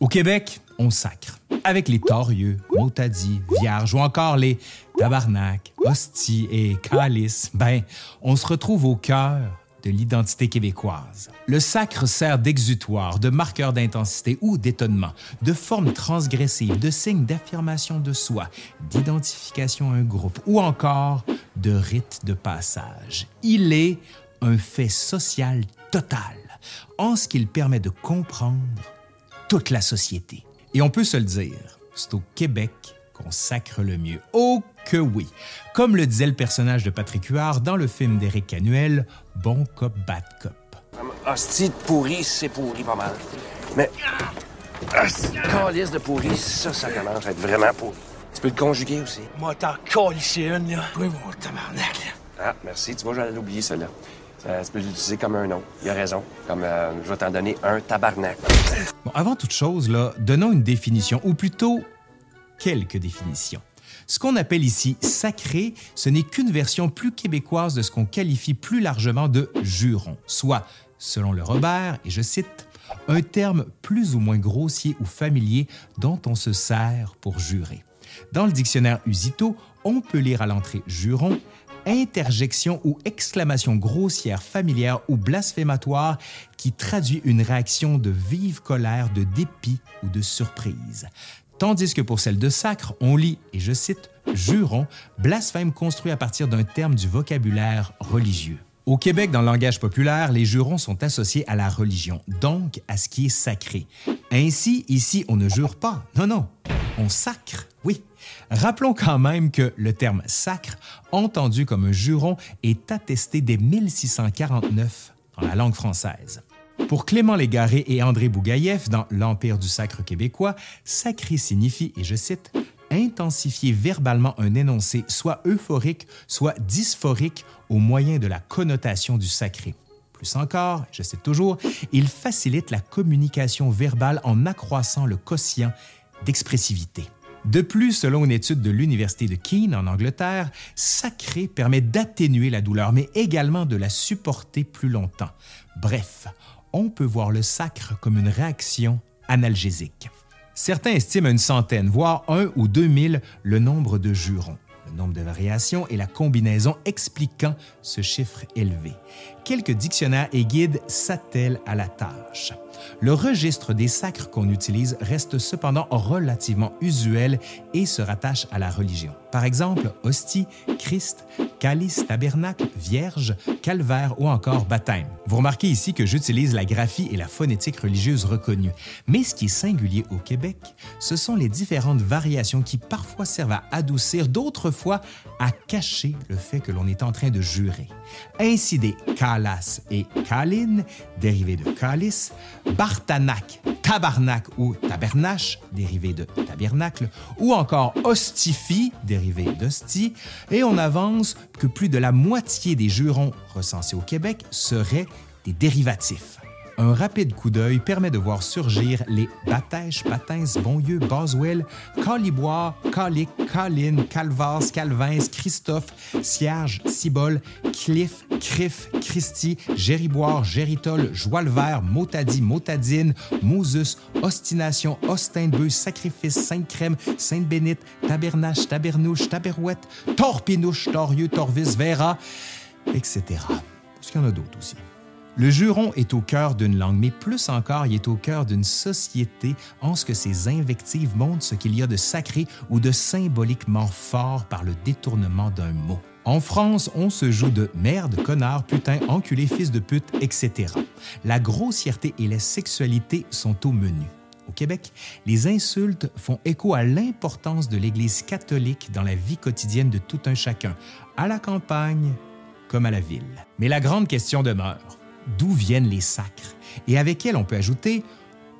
Au Québec, on sacre. Avec les torieux, motadis, vierges ou encore les tabarnak, hosties et calices, ben, on se retrouve au cœur de l'identité québécoise. Le sacre sert d'exutoire, de marqueur d'intensité ou d'étonnement, de forme transgressive, de signe d'affirmation de soi, d'identification à un groupe ou encore de rite de passage. Il est un fait social total en ce qu'il permet de comprendre toute la société. Et on peut se le dire, c'est au Québec qu'on sacre le mieux. Oh que oui! Comme le disait le personnage de Patrick Huard dans le film d'Éric Canuel, Bon cop, bad cop. Hostie de pourri, c'est pourri pas mal. Mais. Calice de pourri, ça, ça commence à être vraiment pourri. Tu peux le conjuguer aussi. Moi, t'en calisser une, là. Oui, mon tabarnak, là. Ah, merci. Tu vois, j'allais l'oublier, celle-là. Ça, tu peux l'utiliser comme un nom. Il a raison. Comme euh, je vais t'en donner un tabarnak. Avant toute chose, donnons une définition, ou plutôt quelques définitions. Ce qu'on appelle ici sacré, ce n'est qu'une version plus québécoise de ce qu'on qualifie plus largement de juron, soit, selon le Robert, et je cite, un terme plus ou moins grossier ou familier dont on se sert pour jurer. Dans le dictionnaire Usito, on peut lire à l'entrée juron, interjection ou exclamation grossière, familière ou blasphématoire qui traduit une réaction de vive colère, de dépit ou de surprise. Tandis que pour celle de sacre, on lit, et je cite, juron, blasphème construit à partir d'un terme du vocabulaire religieux. Au Québec, dans le langage populaire, les jurons sont associés à la religion, donc à ce qui est sacré. Ainsi, ici, on ne jure pas. Non, non, on sacre, oui. Rappelons quand même que le terme sacre, entendu comme un juron, est attesté dès 1649 dans la langue française. Pour Clément Légaré et André Bougaïev dans L'Empire du sacre québécois, sacré signifie, et je cite, intensifier verbalement un énoncé soit euphorique, soit dysphorique au moyen de la connotation du sacré. Plus encore, je cite toujours, il facilite la communication verbale en accroissant le quotient d'expressivité. De plus, selon une étude de l'Université de Keene en Angleterre, sacré permet d'atténuer la douleur, mais également de la supporter plus longtemps. Bref, on peut voir le sacre comme une réaction analgésique. Certains estiment une centaine, voire un ou deux mille, le nombre de jurons. Le nombre de variations et la combinaison expliquant ce chiffre élevé. Quelques dictionnaires et guides s'attellent à la tâche. Le registre des sacres qu'on utilise reste cependant relativement usuel et se rattache à la religion. Par exemple, hostie, Christ, calice, tabernacle, vierge, calvaire ou encore baptême. Vous remarquez ici que j'utilise la graphie et la phonétique religieuse reconnue. Mais ce qui est singulier au Québec, ce sont les différentes variations qui parfois servent à adoucir, d'autres fois à cacher le fait que l'on est en train de jurer. Ainsi des et calines, dérivés de calice, bartanac, tabarnak ou tabernache, dérivé de tabernacle, ou encore hostifie, dérivé d'hostie, et on avance que plus de la moitié des jurons recensés au Québec seraient des dérivatifs. Un rapide coup d'œil permet de voir surgir les Batèche, Patins, Bonlieu, Boswell, Caliboire, Calic, Colline, Calvas, Calvins, Christophe, Cierge, Cibole, Cliff, Criff, Christy, Gériboire, Géritol, Joie-le-Vert, Motadi, Motadine, Mousus, Ostination, Ostindbeu, Sacrifice, Sainte-Crème, Sainte-Bénite, Tabernache, Tabernouche, Taberouette, Torpinouche, Torieux, Torvis, Vera, etc. Parce qu'il y en a d'autres aussi. Le juron est au cœur d'une langue, mais plus encore, il est au cœur d'une société en ce que ses invectives montrent ce qu'il y a de sacré ou de symboliquement fort par le détournement d'un mot. En France, on se joue de merde, connard, putain, enculé, fils de pute, etc. La grossièreté et la sexualité sont au menu. Au Québec, les insultes font écho à l'importance de l'Église catholique dans la vie quotidienne de tout un chacun, à la campagne comme à la ville. Mais la grande question demeure d'où viennent les sacres et avec elles on peut ajouter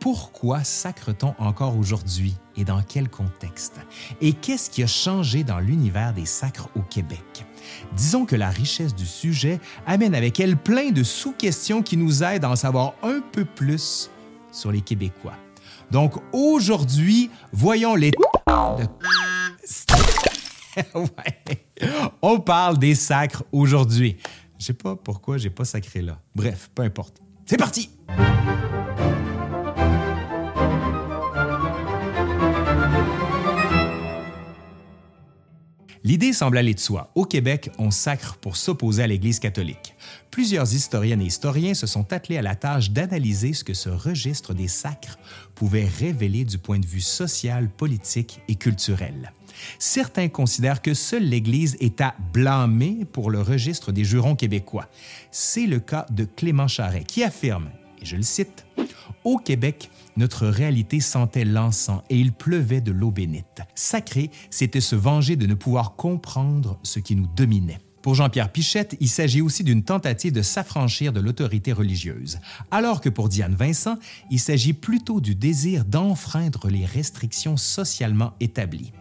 pourquoi sacre-t-on encore aujourd'hui et dans quel contexte? Et qu'est-ce qui a changé dans l'univers des sacres au Québec? Disons que la richesse du sujet amène avec elle plein de sous-questions qui nous aident à en savoir un peu plus sur les Québécois. Donc aujourd'hui, voyons les... On parle des sacres aujourd'hui. Je sais pas pourquoi j'ai pas sacré là. Bref, peu importe. C'est parti! L'idée semble aller de soi. Au Québec, on sacre pour s'opposer à l'Église catholique. Plusieurs historiennes et historiens se sont attelés à la tâche d'analyser ce que ce registre des sacres pouvait révéler du point de vue social, politique et culturel. Certains considèrent que seule l'Église est à blâmer pour le registre des jurons québécois. C'est le cas de Clément Charret qui affirme, et je le cite, Au Québec, notre réalité sentait l'encens et il pleuvait de l'eau bénite. Sacré, c'était se venger de ne pouvoir comprendre ce qui nous dominait. Pour Jean-Pierre Pichette, il s'agit aussi d'une tentative de s'affranchir de l'autorité religieuse, alors que pour Diane Vincent, il s'agit plutôt du désir d'enfreindre les restrictions socialement établies.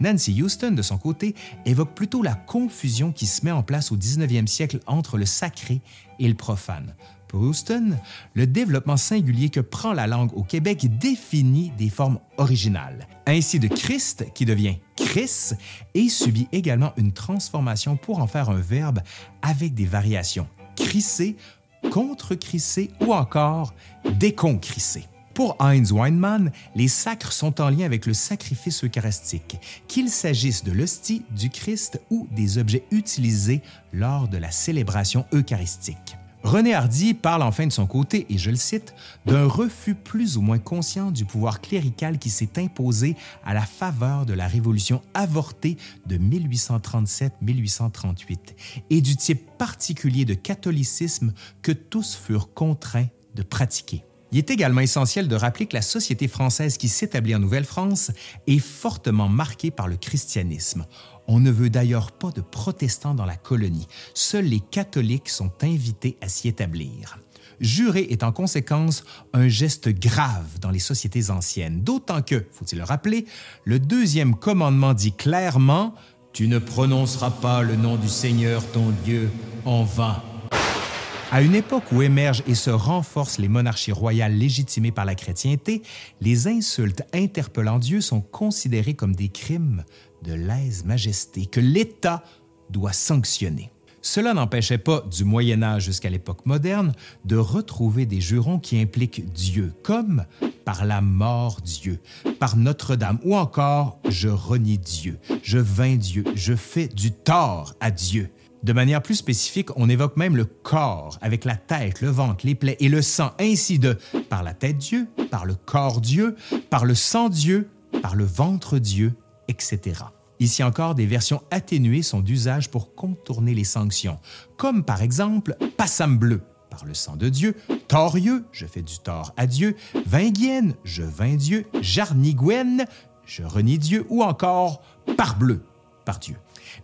Nancy Houston, de son côté, évoque plutôt la confusion qui se met en place au 19e siècle entre le sacré et le profane. Pour Houston, le développement singulier que prend la langue au Québec définit des formes originales. Ainsi de Christ, qui devient Chris, et subit également une transformation pour en faire un verbe avec des variations crisser, contre-crisser ou encore déconcrisser. Pour Heinz Weinmann, les sacres sont en lien avec le sacrifice eucharistique, qu'il s'agisse de l'hostie, du Christ ou des objets utilisés lors de la célébration eucharistique. René Hardy parle enfin de son côté, et je le cite, d'un refus plus ou moins conscient du pouvoir clérical qui s'est imposé à la faveur de la révolution avortée de 1837-1838 et du type particulier de catholicisme que tous furent contraints de pratiquer. Il est également essentiel de rappeler que la société française qui s'établit en Nouvelle-France est fortement marquée par le christianisme. On ne veut d'ailleurs pas de protestants dans la colonie. Seuls les catholiques sont invités à s'y établir. Jurer est en conséquence un geste grave dans les sociétés anciennes, d'autant que, faut-il le rappeler, le deuxième commandement dit clairement Tu ne prononceras pas le nom du Seigneur ton Dieu en vain. À une époque où émergent et se renforcent les monarchies royales légitimées par la chrétienté, les insultes interpellant Dieu sont considérées comme des crimes de lèse-majesté que l'État doit sanctionner. Cela n'empêchait pas, du Moyen Âge jusqu'à l'époque moderne, de retrouver des jurons qui impliquent Dieu, comme par la mort Dieu, par Notre-Dame, ou encore je renie Dieu, je vains Dieu, je fais du tort à Dieu. De manière plus spécifique, on évoque même le corps, avec la tête, le ventre, les plaies et le sang, ainsi de par la tête Dieu, par le corps Dieu, par le sang Dieu, par le ventre Dieu, etc. Ici encore, des versions atténuées sont d'usage pour contourner les sanctions, comme par exemple passam bleu, par le sang de Dieu, torieux, je fais du tort à Dieu, vinguienne, je vins Dieu, jarniguen, je renie Dieu, ou encore parbleu, par Dieu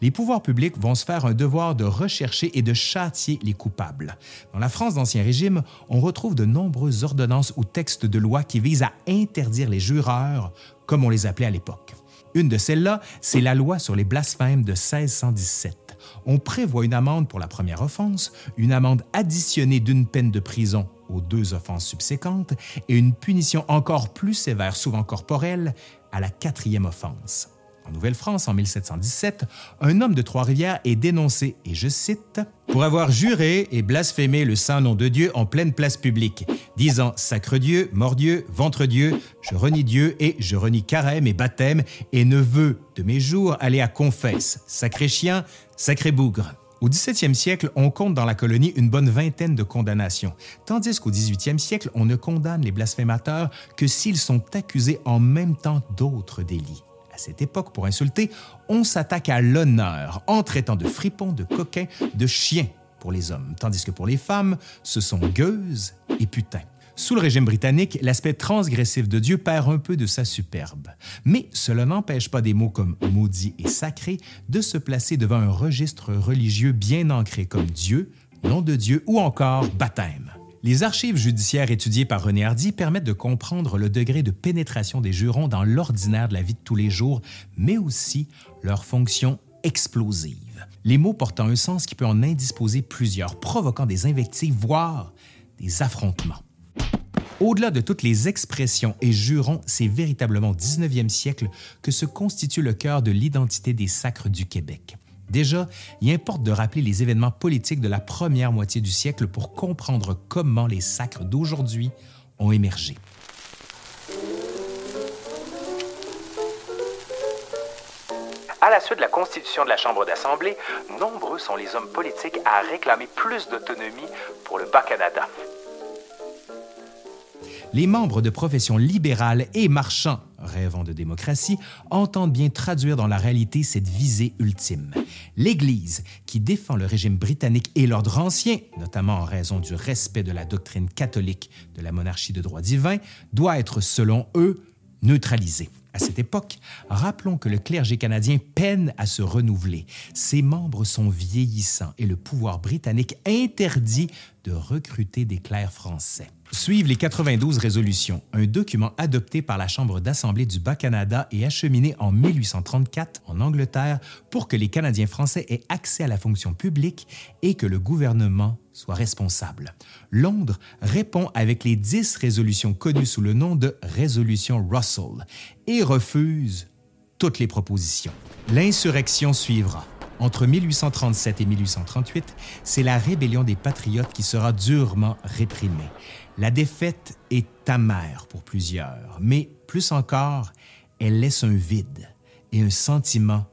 les pouvoirs publics vont se faire un devoir de rechercher et de châtier les coupables. Dans la France d'Ancien Régime, on retrouve de nombreuses ordonnances ou textes de loi qui visent à interdire les jureurs, comme on les appelait à l'époque. Une de celles-là, c'est la loi sur les blasphèmes de 1617. On prévoit une amende pour la première offense, une amende additionnée d'une peine de prison aux deux offenses subséquentes et une punition encore plus sévère, souvent corporelle, à la quatrième offense. En Nouvelle-France, en 1717, un homme de Trois-Rivières est dénoncé, et je cite, pour avoir juré et blasphémé le saint nom de Dieu en pleine place publique, disant Sacre Dieu, mort Dieu, ventre Dieu, je renie Dieu et je renie carême et baptême et ne veux de mes jours aller à confesse. Sacré chien, sacré bougre. Au 17e siècle, on compte dans la colonie une bonne vingtaine de condamnations, tandis qu'au 18e siècle, on ne condamne les blasphémateurs que s'ils sont accusés en même temps d'autres délits. À cette époque, pour insulter, on s'attaque à l'honneur en traitant de fripons, de coquins, de chiens pour les hommes, tandis que pour les femmes, ce sont gueuses et putains. Sous le régime britannique, l'aspect transgressif de Dieu perd un peu de sa superbe. Mais cela n'empêche pas des mots comme maudit et sacré de se placer devant un registre religieux bien ancré comme Dieu, nom de Dieu ou encore baptême. Les archives judiciaires étudiées par René Hardy permettent de comprendre le degré de pénétration des jurons dans l'ordinaire de la vie de tous les jours, mais aussi leur fonction explosive. Les mots portant un sens qui peut en indisposer plusieurs, provoquant des invectives, voire des affrontements. Au-delà de toutes les expressions et jurons, c'est véritablement au 19e siècle que se constitue le cœur de l'identité des sacres du Québec. Déjà, il importe de rappeler les événements politiques de la première moitié du siècle pour comprendre comment les sacres d'aujourd'hui ont émergé. À la suite de la constitution de la Chambre d'Assemblée, nombreux sont les hommes politiques à réclamer plus d'autonomie pour le Bas-Canada. Les membres de professions libérales et marchands rêvant de démocratie entendent bien traduire dans la réalité cette visée ultime. L'Église, qui défend le régime britannique et l'ordre ancien, notamment en raison du respect de la doctrine catholique de la monarchie de droit divin, doit être, selon eux, neutralisée. À cette époque, rappelons que le clergé canadien peine à se renouveler. Ses membres sont vieillissants et le pouvoir britannique interdit de recruter des clercs français. Suivent les 92 résolutions, un document adopté par la Chambre d'Assemblée du Bas-Canada et acheminé en 1834 en Angleterre pour que les Canadiens français aient accès à la fonction publique et que le gouvernement soit responsable. Londres répond avec les 10 résolutions connues sous le nom de résolution Russell et refuse toutes les propositions. L'insurrection suivra. Entre 1837 et 1838, c'est la rébellion des Patriotes qui sera durement réprimée. La défaite est amère pour plusieurs, mais plus encore, elle laisse un vide et un sentiment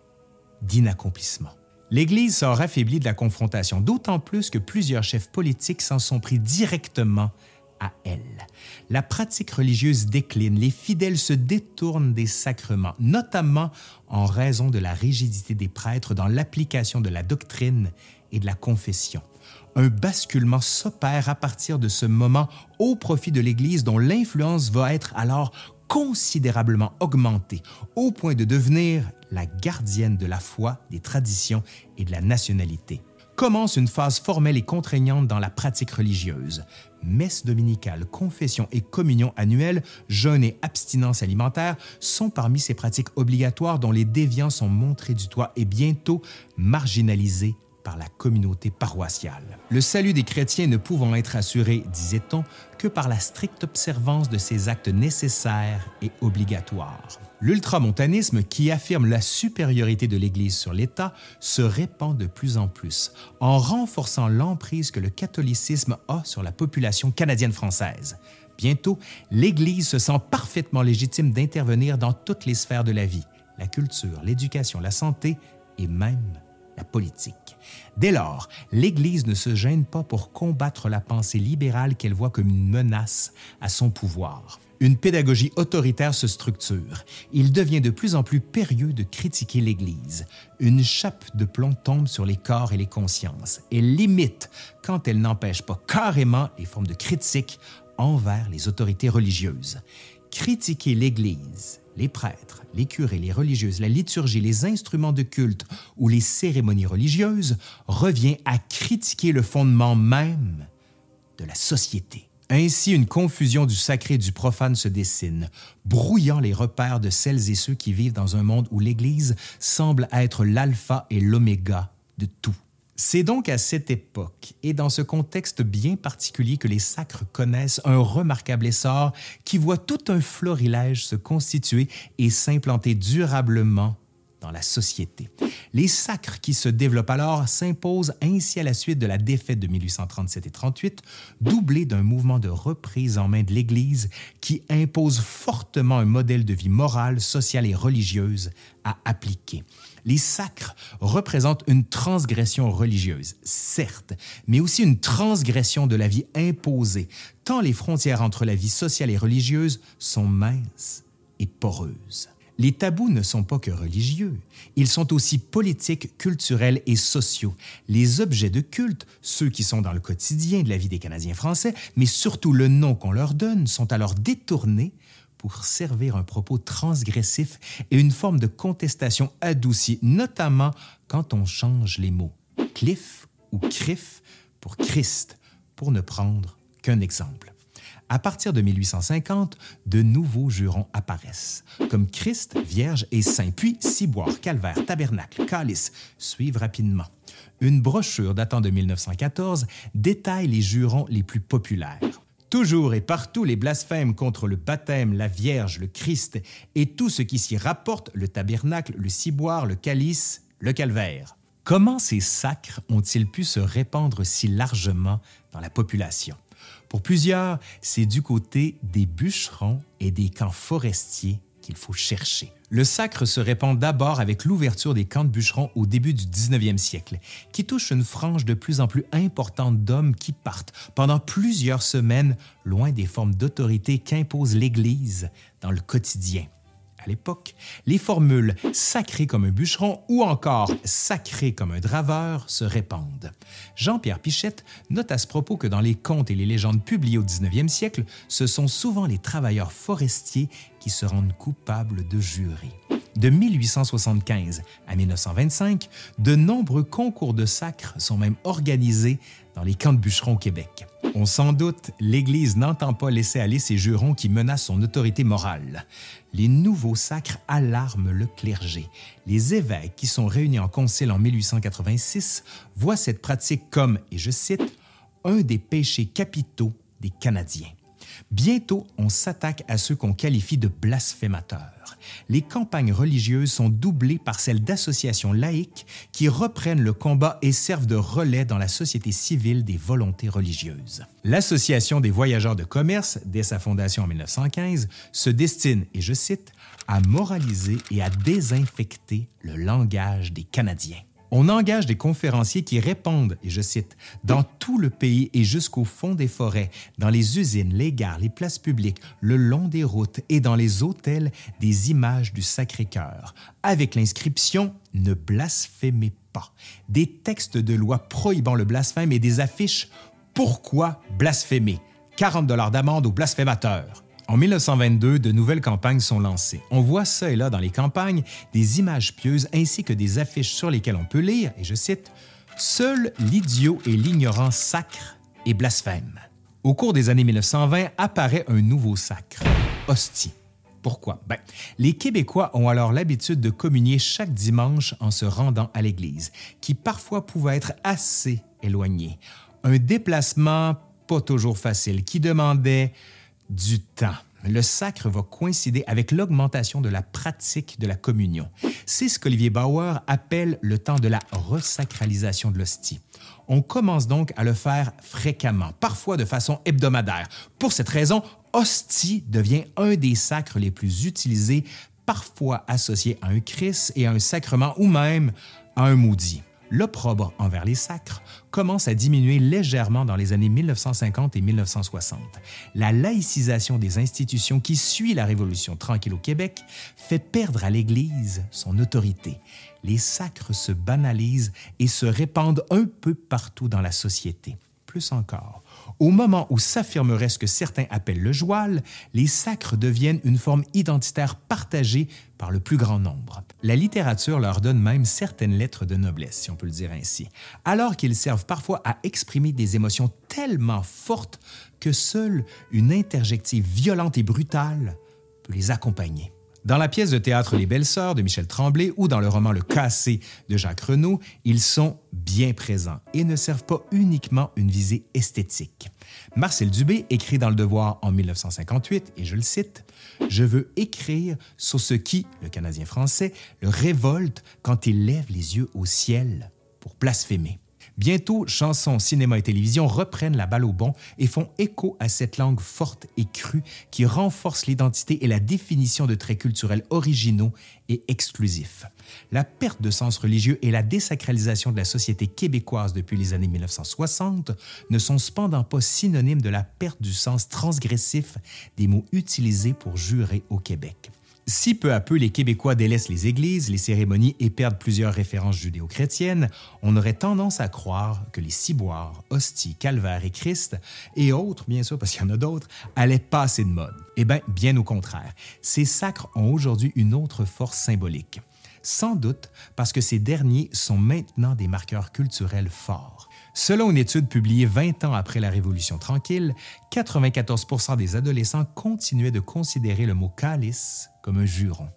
d'inaccomplissement. L'Église sort affaiblie de la confrontation, d'autant plus que plusieurs chefs politiques s'en sont pris directement à elle. La pratique religieuse décline, les fidèles se détournent des sacrements, notamment en raison de la rigidité des prêtres dans l'application de la doctrine et de la confession. Un basculement s'opère à partir de ce moment au profit de l'Église dont l'influence va être alors considérablement augmentée au point de devenir la gardienne de la foi, des traditions et de la nationalité commence une phase formelle et contraignante dans la pratique religieuse. Messe dominicale, confession et communion annuelle, jeûne et abstinence alimentaire sont parmi ces pratiques obligatoires dont les déviants sont montrés du doigt et bientôt marginalisés par la communauté paroissiale. Le salut des chrétiens ne pouvant être assuré, disait-on, que par la stricte observance de ces actes nécessaires et obligatoires. L'ultramontanisme, qui affirme la supériorité de l'Église sur l'État, se répand de plus en plus, en renforçant l'emprise que le catholicisme a sur la population canadienne-française. Bientôt, l'Église se sent parfaitement légitime d'intervenir dans toutes les sphères de la vie, la culture, l'éducation, la santé et même la politique. Dès lors, l'Église ne se gêne pas pour combattre la pensée libérale qu'elle voit comme une menace à son pouvoir. Une pédagogie autoritaire se structure. Il devient de plus en plus périlleux de critiquer l'Église. Une chape de plomb tombe sur les corps et les consciences. Elle limite, quand elle n'empêche pas carrément les formes de critique envers les autorités religieuses. Critiquer l'Église, les prêtres, les curés, les religieuses, la liturgie, les instruments de culte ou les cérémonies religieuses revient à critiquer le fondement même de la société. Ainsi, une confusion du sacré et du profane se dessine, brouillant les repères de celles et ceux qui vivent dans un monde où l'Église semble être l'alpha et l'oméga de tout. C'est donc à cette époque et dans ce contexte bien particulier que les sacres connaissent un remarquable essor qui voit tout un florilège se constituer et s'implanter durablement dans la société. Les sacres qui se développent alors s'imposent ainsi à la suite de la défaite de 1837 et 38, doublés d'un mouvement de reprise en main de l'Église qui impose fortement un modèle de vie morale, sociale et religieuse à appliquer. Les sacres représentent une transgression religieuse, certes, mais aussi une transgression de la vie imposée, tant les frontières entre la vie sociale et religieuse sont minces et poreuses. Les tabous ne sont pas que religieux, ils sont aussi politiques, culturels et sociaux. Les objets de culte, ceux qui sont dans le quotidien de la vie des Canadiens français, mais surtout le nom qu'on leur donne, sont alors détournés pour servir un propos transgressif et une forme de contestation adoucie, notamment quand on change les mots cliff ou criff pour Christ, pour ne prendre qu'un exemple. À partir de 1850, de nouveaux jurons apparaissent, comme Christ, Vierge et Saint, puis Ciboire, Calvaire, Tabernacle, Calice suivent rapidement. Une brochure datant de 1914 détaille les jurons les plus populaires. Toujours et partout les blasphèmes contre le baptême, la Vierge, le Christ et tout ce qui s'y rapporte, le tabernacle, le ciboire, le calice, le calvaire. Comment ces sacres ont-ils pu se répandre si largement dans la population? Pour plusieurs, c'est du côté des bûcherons et des camps forestiers qu'il faut chercher. Le sacre se répand d'abord avec l'ouverture des camps de bûcherons au début du 19e siècle, qui touche une frange de plus en plus importante d'hommes qui partent pendant plusieurs semaines loin des formes d'autorité qu'impose l'Église dans le quotidien. À l'époque, les formules sacré comme un bûcheron ou encore sacré comme un draveur se répandent. Jean-Pierre Pichette note à ce propos que dans les contes et les légendes publiées au 19e siècle, ce sont souvent les travailleurs forestiers qui se rendent coupables de jurer. De 1875 à 1925, de nombreux concours de sacre sont même organisés dans les camps de bûcherons au Québec. On s'en doute, l'Église n'entend pas laisser aller ces jurons qui menacent son autorité morale. Les nouveaux sacres alarment le clergé. Les évêques qui sont réunis en concile en 1886 voient cette pratique comme, et je cite, un des péchés capitaux des Canadiens. Bientôt, on s'attaque à ceux qu'on qualifie de blasphémateurs. Les campagnes religieuses sont doublées par celles d'associations laïques qui reprennent le combat et servent de relais dans la société civile des volontés religieuses. L'Association des voyageurs de commerce, dès sa fondation en 1915, se destine, et je cite, à moraliser et à désinfecter le langage des Canadiens. On engage des conférenciers qui répandent, et je cite, dans tout le pays et jusqu'au fond des forêts, dans les usines, les gares, les places publiques, le long des routes et dans les hôtels, des images du Sacré-Cœur, avec l'inscription Ne blasphémez pas, des textes de loi prohibant le blasphème et des affiches Pourquoi blasphémer? 40 dollars d'amende aux blasphémateurs. En 1922, de nouvelles campagnes sont lancées. On voit ça et là dans les campagnes des images pieuses ainsi que des affiches sur lesquelles on peut lire, et je cite, Seul l'idiot et l'ignorant sacre et blasphème. Au cours des années 1920 apparaît un nouveau sacre, hostie. Pourquoi? Ben, les Québécois ont alors l'habitude de communier chaque dimanche en se rendant à l'église, qui parfois pouvait être assez éloigné. Un déplacement pas toujours facile, qui demandait du temps. Le sacre va coïncider avec l'augmentation de la pratique de la communion. C'est ce qu'Olivier Bauer appelle le temps de la resacralisation de l'hostie. On commence donc à le faire fréquemment, parfois de façon hebdomadaire. Pour cette raison, hostie devient un des sacres les plus utilisés, parfois associé à un Christ et à un sacrement ou même à un maudit l'opprobre envers les sacres commence à diminuer légèrement dans les années 1950 et 1960. La laïcisation des institutions qui suit la Révolution tranquille au Québec fait perdre à l'Église son autorité. Les sacres se banalisent et se répandent un peu partout dans la société. Plus encore, au moment où s'affirmerait ce que certains appellent le joual, les sacres deviennent une forme identitaire partagée par le plus grand nombre. La littérature leur donne même certaines lettres de noblesse, si on peut le dire ainsi, alors qu'ils servent parfois à exprimer des émotions tellement fortes que seule une interjective violente et brutale peut les accompagner. Dans la pièce de théâtre Les Belles Sœurs de Michel Tremblay ou dans le roman Le Cassé de Jacques Renaud, ils sont bien présents et ne servent pas uniquement une visée esthétique. Marcel Dubé écrit dans Le Devoir en 1958, et je le cite, Je veux écrire sur ce qui, le Canadien français, le révolte quand il lève les yeux au ciel pour blasphémer. Bientôt, chansons, cinéma et télévision reprennent la balle au bon et font écho à cette langue forte et crue qui renforce l'identité et la définition de traits culturels originaux et exclusifs. La perte de sens religieux et la désacralisation de la société québécoise depuis les années 1960 ne sont cependant pas synonymes de la perte du sens transgressif des mots utilisés pour jurer au Québec. Si peu à peu les Québécois délaissent les églises, les cérémonies et perdent plusieurs références judéo-chrétiennes, on aurait tendance à croire que les ciboires, hosties, calvaire et Christ, et autres, bien sûr, parce qu'il y en a d'autres, allaient passer de mode. Eh bien, bien au contraire. Ces sacres ont aujourd'hui une autre force symbolique. Sans doute parce que ces derniers sont maintenant des marqueurs culturels forts. Selon une étude publiée 20 ans après la Révolution tranquille, 94% des adolescents continuaient de considérer le mot calice comme un juron.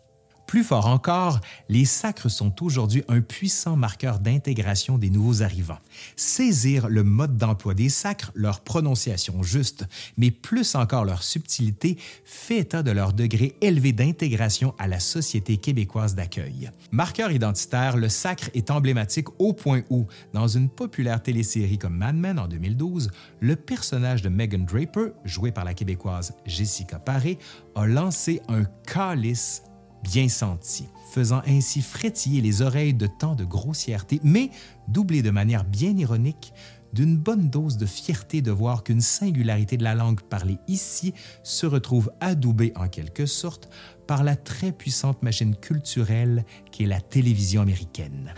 Plus fort encore, les sacres sont aujourd'hui un puissant marqueur d'intégration des nouveaux arrivants. Saisir le mode d'emploi des sacres, leur prononciation juste, mais plus encore leur subtilité, fait état de leur degré élevé d'intégration à la société québécoise d'accueil. Marqueur identitaire, le sacre est emblématique au point où, dans une populaire télésérie comme Mad Men en 2012, le personnage de Megan Draper, joué par la québécoise Jessica Paré, a lancé un calice bien senti, faisant ainsi frétiller les oreilles de tant de grossièreté, mais doublé de manière bien ironique d'une bonne dose de fierté de voir qu'une singularité de la langue parlée ici se retrouve adoubée en quelque sorte par la très puissante machine culturelle qui est la télévision américaine.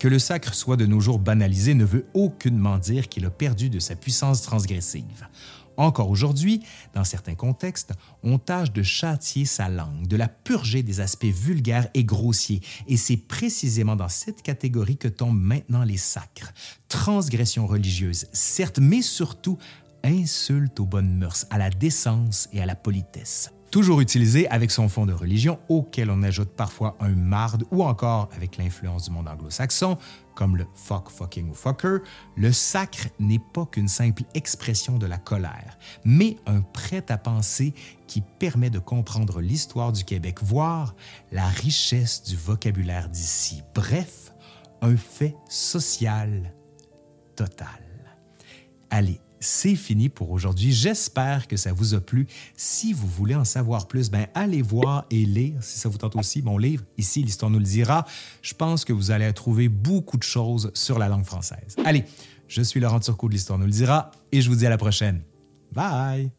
Que le sacre soit de nos jours banalisé ne veut aucunement dire qu'il a perdu de sa puissance transgressive. Encore aujourd'hui, dans certains contextes, on tâche de châtier sa langue, de la purger des aspects vulgaires et grossiers, et c'est précisément dans cette catégorie que tombent maintenant les sacres. Transgression religieuse, certes, mais surtout insulte aux bonnes mœurs, à la décence et à la politesse toujours utilisé avec son fond de religion auquel on ajoute parfois un marde ou encore avec l'influence du monde anglo-saxon, comme le fuck, fucking ou fucker, le sacre n'est pas qu'une simple expression de la colère, mais un prêt-à-penser qui permet de comprendre l'histoire du Québec, voire la richesse du vocabulaire d'ici. Bref, un fait social total. Allez, c'est fini pour aujourd'hui. J'espère que ça vous a plu. Si vous voulez en savoir plus, ben allez voir et lire, si ça vous tente aussi, mon livre, ici, l'histoire nous le dira. Je pense que vous allez trouver beaucoup de choses sur la langue française. Allez, je suis Laurent Turcot de l'Histoire nous le dira et je vous dis à la prochaine. Bye!